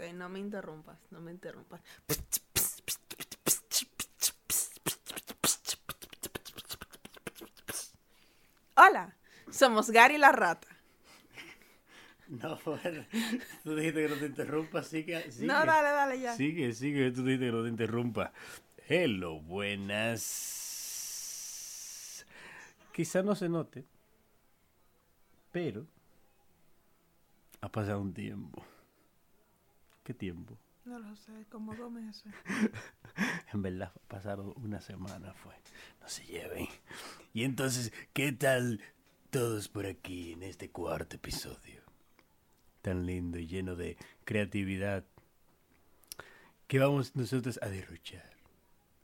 Ok, no me interrumpas, no me interrumpas. Hola, somos Gary la rata. No, tú dijiste que no te interrumpa, sigue, sigue. No, dale, dale ya. Sigue, sigue, tú dijiste que no te interrumpa. Hello, buenas. Quizá no se note, pero ha pasado un tiempo. ¿Qué tiempo? No lo sé, como dos meses. En verdad, pasaron una semana fue. No se lleven. Y entonces, ¿qué tal todos por aquí en este cuarto episodio? Tan lindo y lleno de creatividad que vamos nosotros a derrochar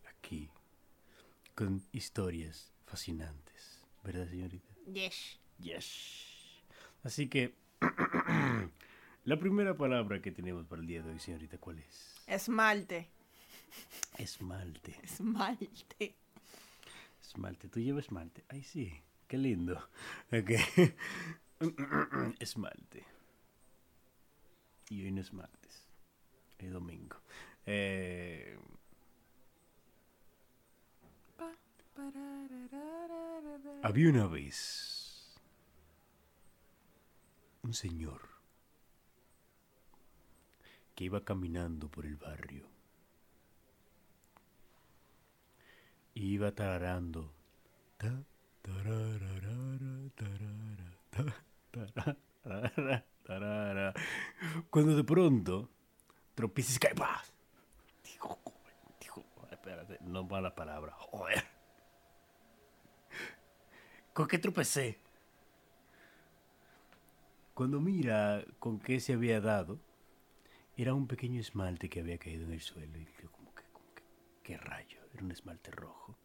aquí con historias fascinantes. ¿Verdad, señorita? Yes. Yes. Así que, la primera palabra que tenemos para el día de hoy, señorita, ¿cuál es? Esmalte. Esmalte. Esmalte. Esmalte, tú llevas esmalte. Ay, sí, qué lindo. Ok. esmalte. Y hoy no es martes, es domingo. Eh, había una vez un señor que iba caminando por el barrio. iba tararando. Ta, tarararara, tarara, ta, tararara, tarara. Cuando de pronto tropieza y cae. Dijo, dijo, espérate, no va la palabra. Joder. ¿Con qué tropecé? Cuando mira con qué se había dado, era un pequeño esmalte que había caído en el suelo. Y dijo, como que, como que, qué rayo, era un esmalte rojo.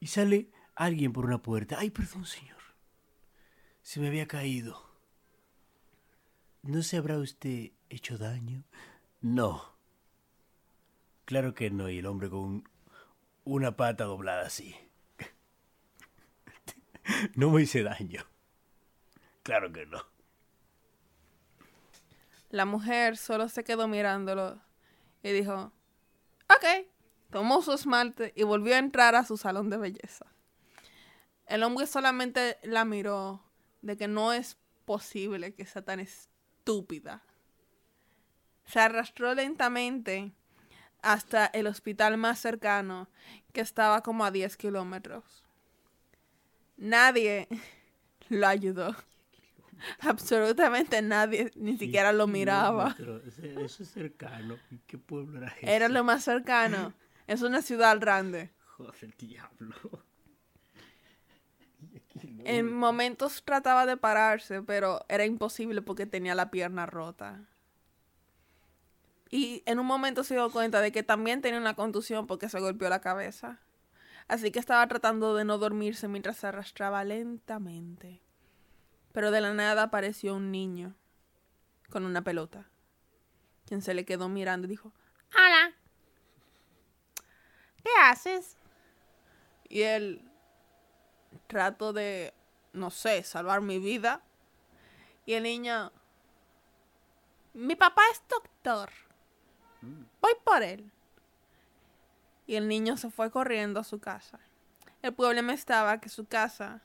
Y sale alguien por una puerta. Ay, perdón, señor. Se me había caído. ¿No se habrá usted hecho daño? No. Claro que no. Y el hombre con una pata doblada así. No me hice daño. Claro que no. La mujer solo se quedó mirándolo y dijo, ok, tomó su esmalte y volvió a entrar a su salón de belleza. El hombre solamente la miró de que no es posible que sea tan estúpida. Se arrastró lentamente hasta el hospital más cercano, que estaba como a 10 kilómetros. Nadie lo ayudó. Absolutamente nadie, ni siquiera lo miraba. Pero eso es cercano. ¿Y ¿Qué pueblo era? Era lo más cercano. Es una ciudad grande. Joder, diablo. En momentos trataba de pararse, pero era imposible porque tenía la pierna rota. Y en un momento se dio cuenta de que también tenía una contusión porque se golpeó la cabeza. Así que estaba tratando de no dormirse mientras se arrastraba lentamente. Pero de la nada apareció un niño con una pelota, quien se le quedó mirando y dijo, Hola, ¿qué haces? Y él trato de, no sé, salvar mi vida. Y el niño, mi papá es doctor. Voy por él. Y el niño se fue corriendo a su casa. El problema estaba que su casa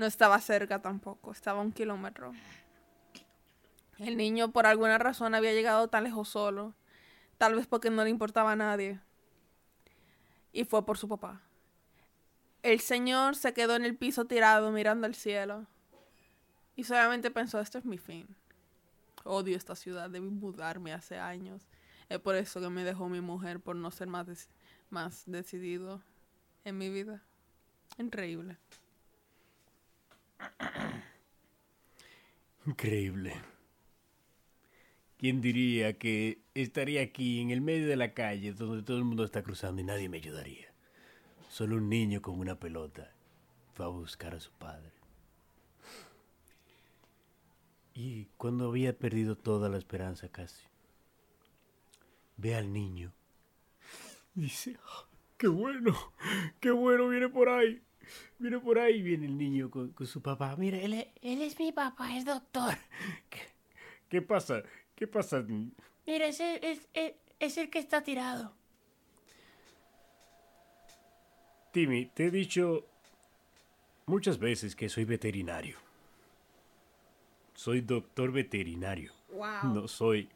no estaba cerca tampoco, estaba a un kilómetro. El niño por alguna razón había llegado tan lejos solo, tal vez porque no le importaba a nadie. Y fue por su papá. El señor se quedó en el piso tirado mirando al cielo. Y solamente pensó, este es mi fin. Odio esta ciudad, debí mudarme hace años. Es por eso que me dejó mi mujer, por no ser más, más decidido en mi vida. Increíble. Increíble. ¿Quién diría que estaría aquí en el medio de la calle donde todo el mundo está cruzando y nadie me ayudaría? Solo un niño con una pelota fue a buscar a su padre. Y cuando había perdido toda la esperanza casi, ve al niño y dice, "Ah, qué bueno, qué bueno, viene por ahí. Viene por ahí, viene el niño con, con su papá. Mira, él es, él es mi papá, es doctor. Qué, ¿Qué pasa? ¿Qué pasa? Mira, ese es, es, es el que está tirado. Timmy, te he dicho muchas veces que soy veterinario. Soy doctor veterinario. Wow. No soy.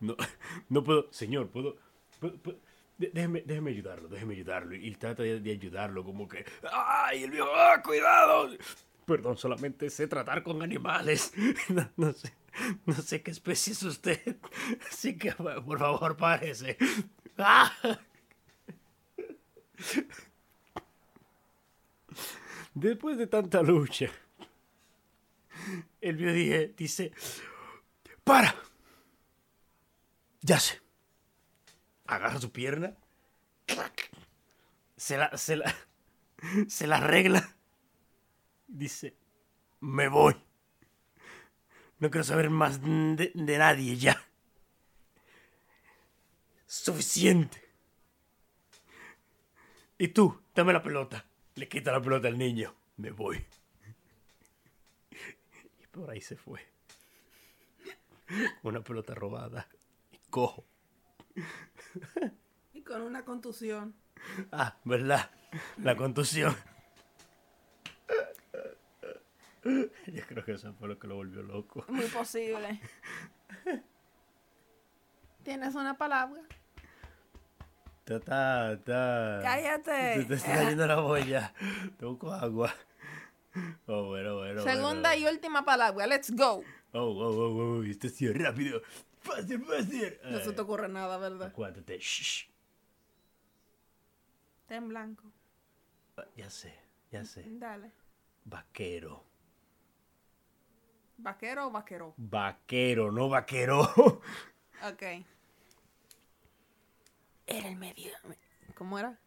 No, no puedo. Señor, puedo. puedo- puedo- de- déjeme, déjeme ayudarlo, déjeme ayudarlo. Y trata de, ayudarlo, como que. ¡Ay, el viejo! ¡Ah, cuidado! Perdón, solamente sé tratar con animales. No, no sé. No sé qué especie es usted. Así que, por favor, párese. Después de tanta lucha, el viejo dice: ¡Para! Ya sé. Agarra su pierna. Se la, se la, se la arregla. Dice, me voy. No quiero saber más de, de nadie ya. Suficiente. Y tú, dame la pelota. Le quita la pelota al niño. Me voy. Y por ahí se fue. Una pelota robada. Y cojo. Y con una contusión. Ah, ¿verdad? La contusión. Yo creo que eso fue lo que lo volvió loco. Muy posible. ¿Tienes una palabra? Ta, ta, ta. Cállate. Se te está cayendo la boya. Te busco agua. Oh, bueno, bueno. Segunda bueno. y última palabra. Let's go. Oh, oh, oh, oh. Esto ha sido rápido. Fácil, fácil. No se te ocurre nada, ¿verdad? Acuérdate. Shh. Está en blanco. Ya sé, ya sé. Dale. Vaquero. ¿Vaquero o vaquero? Vaquero, no vaquero. Ok. Era el medio. ¿Cómo era?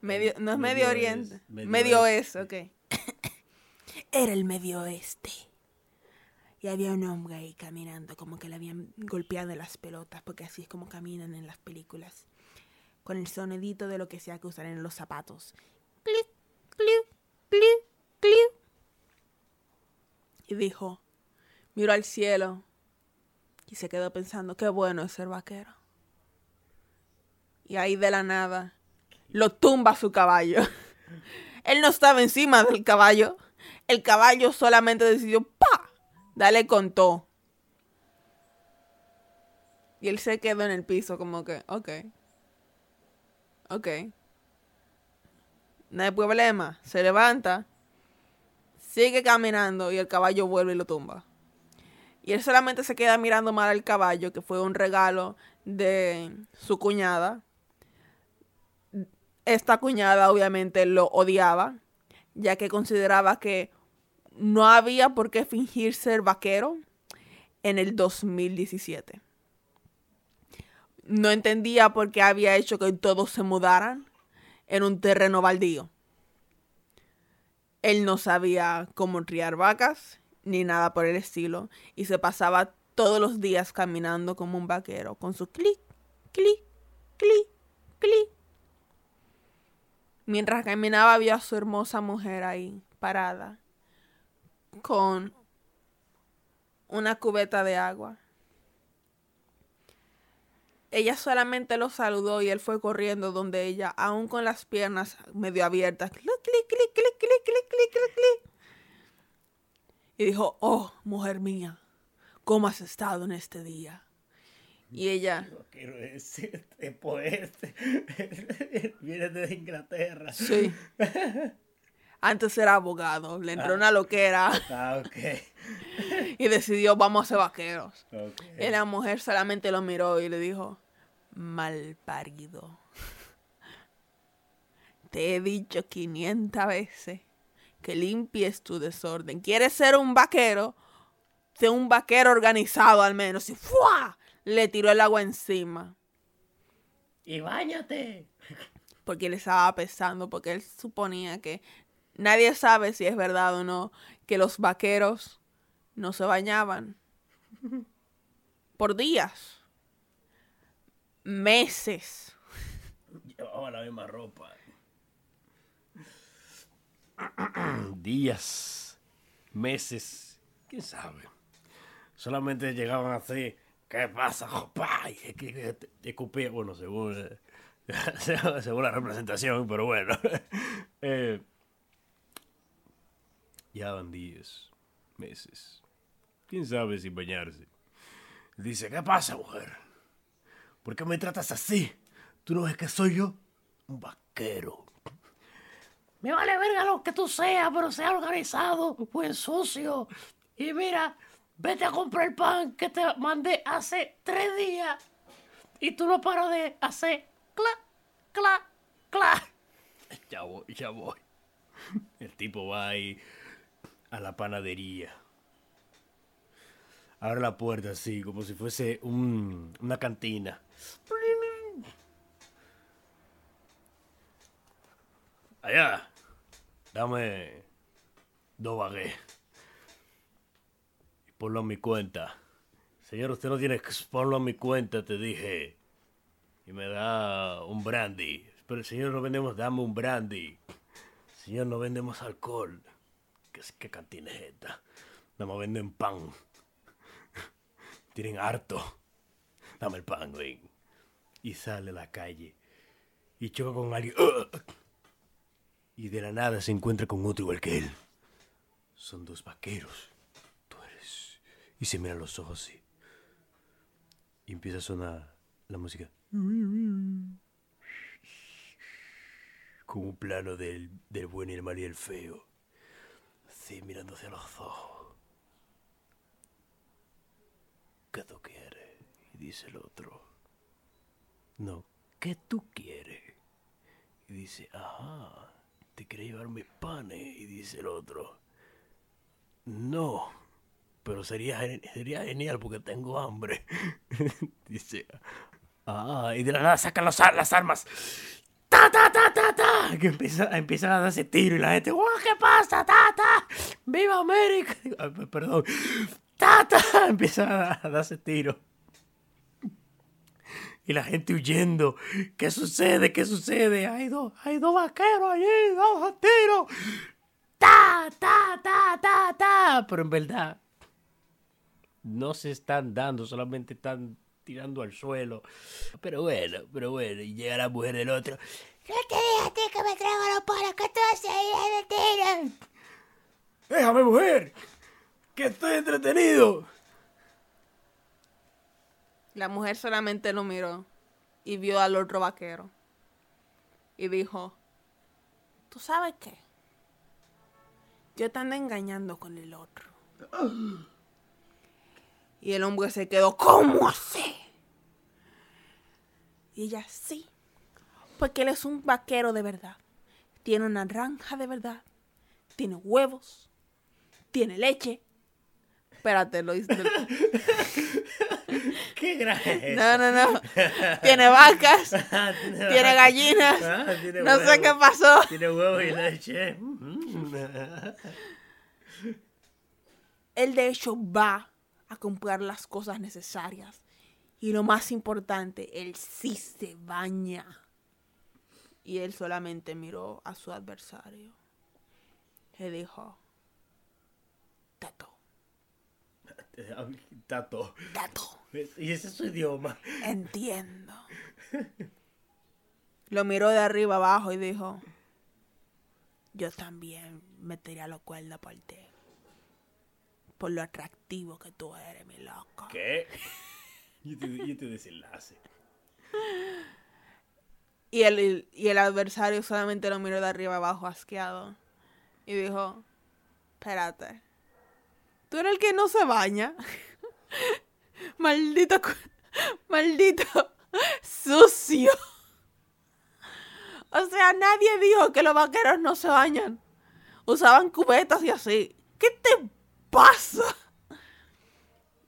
Medio, no es Medio, Oriente. Medio, Oeste, ok. Era el Medio Oeste. Y había un hombre ahí caminando, como que le habían golpeado las pelotas, porque así es como caminan en las películas. Con el sonidito de lo que sea que usan en los zapatos. Clic, clic, clic, clic. Y dijo, miró al cielo y se quedó pensando, qué bueno es ser vaquero. Y ahí de la nada lo tumba su caballo. Él no estaba encima del caballo. El caballo solamente decidió ¡pa! Dale con todo. Y él se quedó en el piso como que, ok. Ok. No hay problema. Se levanta. Sigue caminando y el caballo vuelve y lo tumba. Y él solamente se queda mirando mal al caballo, que fue un regalo de su cuñada. Esta cuñada obviamente lo odiaba, ya que consideraba que no había por qué fingir ser vaquero en el 2017. No entendía por qué había hecho que todos se mudaran en un terreno baldío. Él no sabía cómo criar vacas ni nada por el estilo y se pasaba todos los días caminando como un vaquero con su clic, clic, clic, clic. Mientras caminaba vio a su hermosa mujer ahí parada con una cubeta de agua. Ella solamente lo saludó y él fue corriendo donde ella, aún con las piernas medio abiertas. clic clic clic clic clic clic clic clic Y dijo, oh, mujer mía, ¿cómo has estado en este día? Y ella... Yo quiero decirte, poeta, vienes de Inglaterra. Sí. Antes era abogado, le entró una loquera Ah, ok. y decidió, vamos a ser vaqueros. Ok. Y la mujer solamente lo miró y le dijo, mal parido. Te he dicho 500 veces que limpies tu desorden. ¿Quieres ser un vaquero? Sé un vaquero organizado al menos. Y ¡fua! le tiró el agua encima. Y bañate. Porque le estaba pesando, porque él suponía que nadie sabe si es verdad o no que los vaqueros no se bañaban por días, meses. Llevaba la misma ropa. Días, meses, quién sabe. solamente llegaban así, ¿qué pasa, jopa? Y escupía, bueno, según, según la representación, pero bueno. Eh, ya van días, meses, quién sabe sin bañarse. Dice, ¿qué pasa, mujer? ¿Por qué me tratas así? ¿Tú no ves que soy yo? Un vaquero. Me vale verga lo que tú seas, pero sea organizado, buen sucio. Y mira, vete a comprar el pan que te mandé hace tres días. Y tú no paras de hacer cla, cla, cla. Ya voy, ya voy. El tipo va ahí a la panadería. Abre la puerta así, como si fuese un- una cantina. Allá, dame dos. Y ponlo a mi cuenta. Señor, usted no tiene que ponlo a mi cuenta, te dije. Y me da un brandy. Pero señor, no vendemos, dame un brandy. Señor, no vendemos alcohol. ¿Qué, qué cantina es esta? Nada más venden pan. Tienen harto. Dame el pan, ven. Y sale a la calle. Y choca con alguien. Y de la nada se encuentra con otro igual que él. Son dos vaqueros. Tú eres. Y se miran los ojos. Y empieza a sonar la música. Con un plano del, del buen y el mal y el feo. Así mirándose a los ojos. ¿Qué tú quieres? Y dice el otro. No, ¿qué tú quieres? Y dice, ajá, te quería llevar mis panes. Y dice el otro. No, pero sería, sería genial porque tengo hambre. dice, ah, y de la nada sacan las armas. ¡Ta, ta! Que empieza, empiezan a darse tiro y la gente, ¡guau, qué pasa, ta! ¡Viva América! Perdón. ¡Ta, ta! Empiezan a darse tiro. Y la gente huyendo. ¿Qué sucede? ¿Qué sucede? Hay dos, hay dos vaqueros allí, dos tiros. ¡Ta, ta, ta, ta, ta! Pero en verdad, no se están dando, solamente están tirando al suelo. Pero bueno, pero bueno, y llega la mujer del otro. Yo te dije a ti que me traigo los panes que tú haces ahí de tiro. Déjame, mujer, que estoy entretenido. La mujer solamente lo miró y vio al otro vaquero. Y dijo, ¿tú sabes qué? Yo te ando engañando con el otro. Y el hombre se quedó, ¿cómo así? Y ella, sí. Porque él es un vaquero de verdad. Tiene una granja de verdad. Tiene huevos. Tiene leche. Espérate, lo hice. ¿Qué gracia No, no, no. Tiene vacas. Tiene gallinas. Ah, tiene No sé qué pasó. Tiene huevo y leche. Mm. Él de hecho va a comprar las cosas necesarias. Y lo más importante, él sí se baña. Y él solamente miró a su adversario. Y dijo, Tato, Tato. Tato, Y ese es su idioma. entiendo. Lo miró de arriba abajo y dijo, yo también metería los cuernos por ti. Por lo atractivo que tú eres, mi loco. ¿Qué? Y este, y este desenlace. Y el, y el adversario solamente lo miró de arriba abajo asqueado. Y dijo, espérate. ¿Tú eres el que no se baña? maldito, maldito sucio. O sea, nadie dijo que los vaqueros no se bañan. Usaban cubetas y así. ¿Qué te pasa?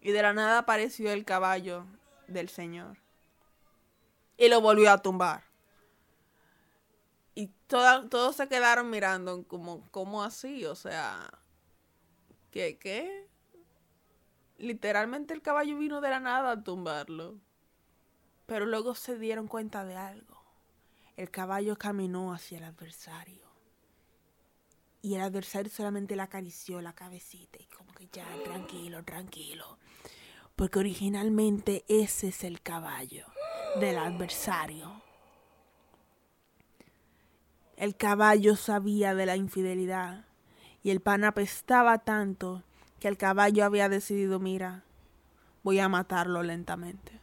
Y de la nada apareció el caballo del señor. Y lo volvió a tumbar. Toda- todos se quedaron mirando como, ¿cómo así? O sea, ¿qué? ¿Qué? Literalmente el caballo vino de la nada a tumbarlo. Pero luego se dieron cuenta de algo. El caballo caminó hacia el adversario. Y el adversario solamente le acarició la cabecita y como que ya, tranquilo, tranquilo. Porque originalmente ese es el caballo del adversario. El caballo sabía de la infidelidad y el pan apestaba tanto que el caballo había decidido, mira, voy a matarlo lentamente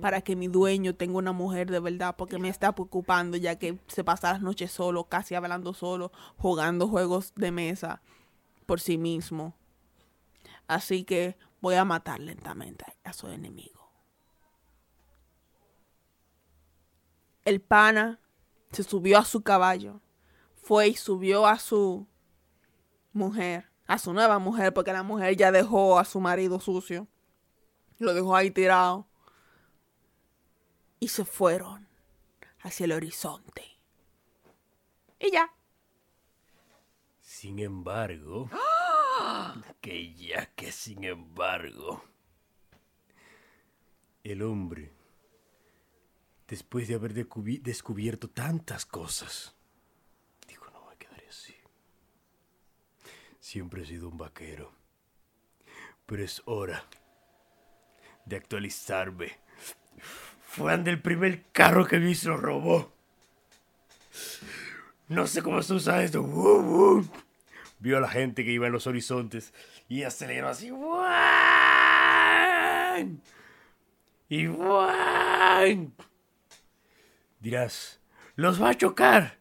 para que mi dueño tenga una mujer de verdad, porque me está preocupando ya que se pasa las noches solo, casi hablando solo, jugando juegos de mesa por sí mismo. Así que voy a matar lentamente a su enemigo. El pana se subió a su caballo, fue y subió a su mujer, a su nueva mujer, porque la mujer ya dejó a su marido sucio. Lo dejó ahí tirado y se fueron hacia el horizonte. Y ya. Sin embargo, que ya que sin embargo, el hombre, después de haber descubierto tantas cosas, dijo, no me quedaré así. Siempre he sido un vaquero, pero es hora de actualizarme. Fue ande el primer carro que vi se lo robó. No sé cómo se usa esto. Vio a la gente que iba en los horizontes y aceleró así. Y. Dirás, los va a chocar.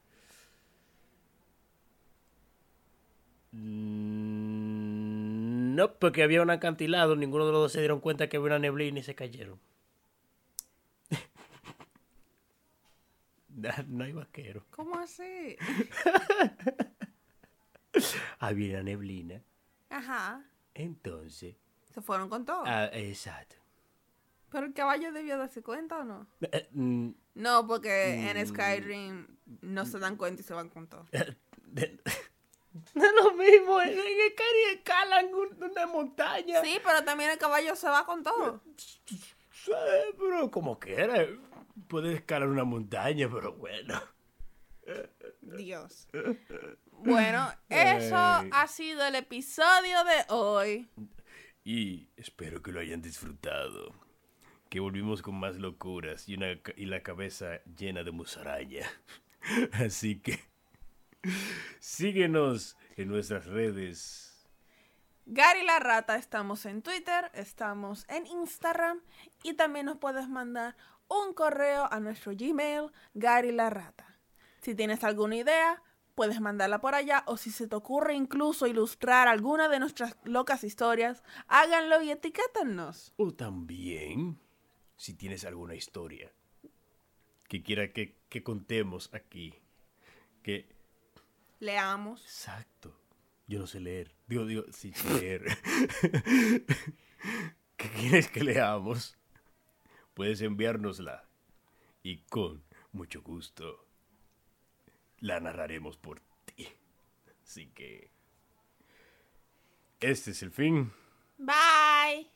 Mm, No, porque había un acantilado, ninguno de los dos se dieron cuenta que había una neblina y se cayeron. No hay vaquero. ¿Cómo así? Había una neblina. Ajá. Entonces. Se fueron con todo. Ah, exacto. Pero el caballo debió darse cuenta o no? Eh, mm, No, porque en Skyrim no se dan cuenta y se van con todo. de- No es lo mismo. En Cari escalan un- una montaña. Sí, pero también el caballo se va con todo. Sí, pero como quiera. Puede escalar una montaña, pero bueno. Dios. Bueno, eso Ay. ha sido el episodio de hoy. Y espero que lo hayan disfrutado. Que volvimos con más locuras y, una, y la cabeza llena de musaraña. Así que síguenos en nuestras redes. Gary la Rata, estamos en Twitter, estamos en Instagram y también nos puedes mandar un correo a nuestro Gmail, Gary la Rata. Si tienes alguna idea, puedes mandarla por allá o si se te ocurre incluso ilustrar alguna de nuestras locas historias, háganlo y etiquétennos. O también, si tienes alguna historia que quiera que, que contemos aquí. Que Leamos. Exacto. Yo no sé leer. Digo, digo, sí leer. ¿Qué quieres que leamos? Puedes enviárnosla. Y con mucho gusto la narraremos por ti. Así que... Este es el fin. Bye.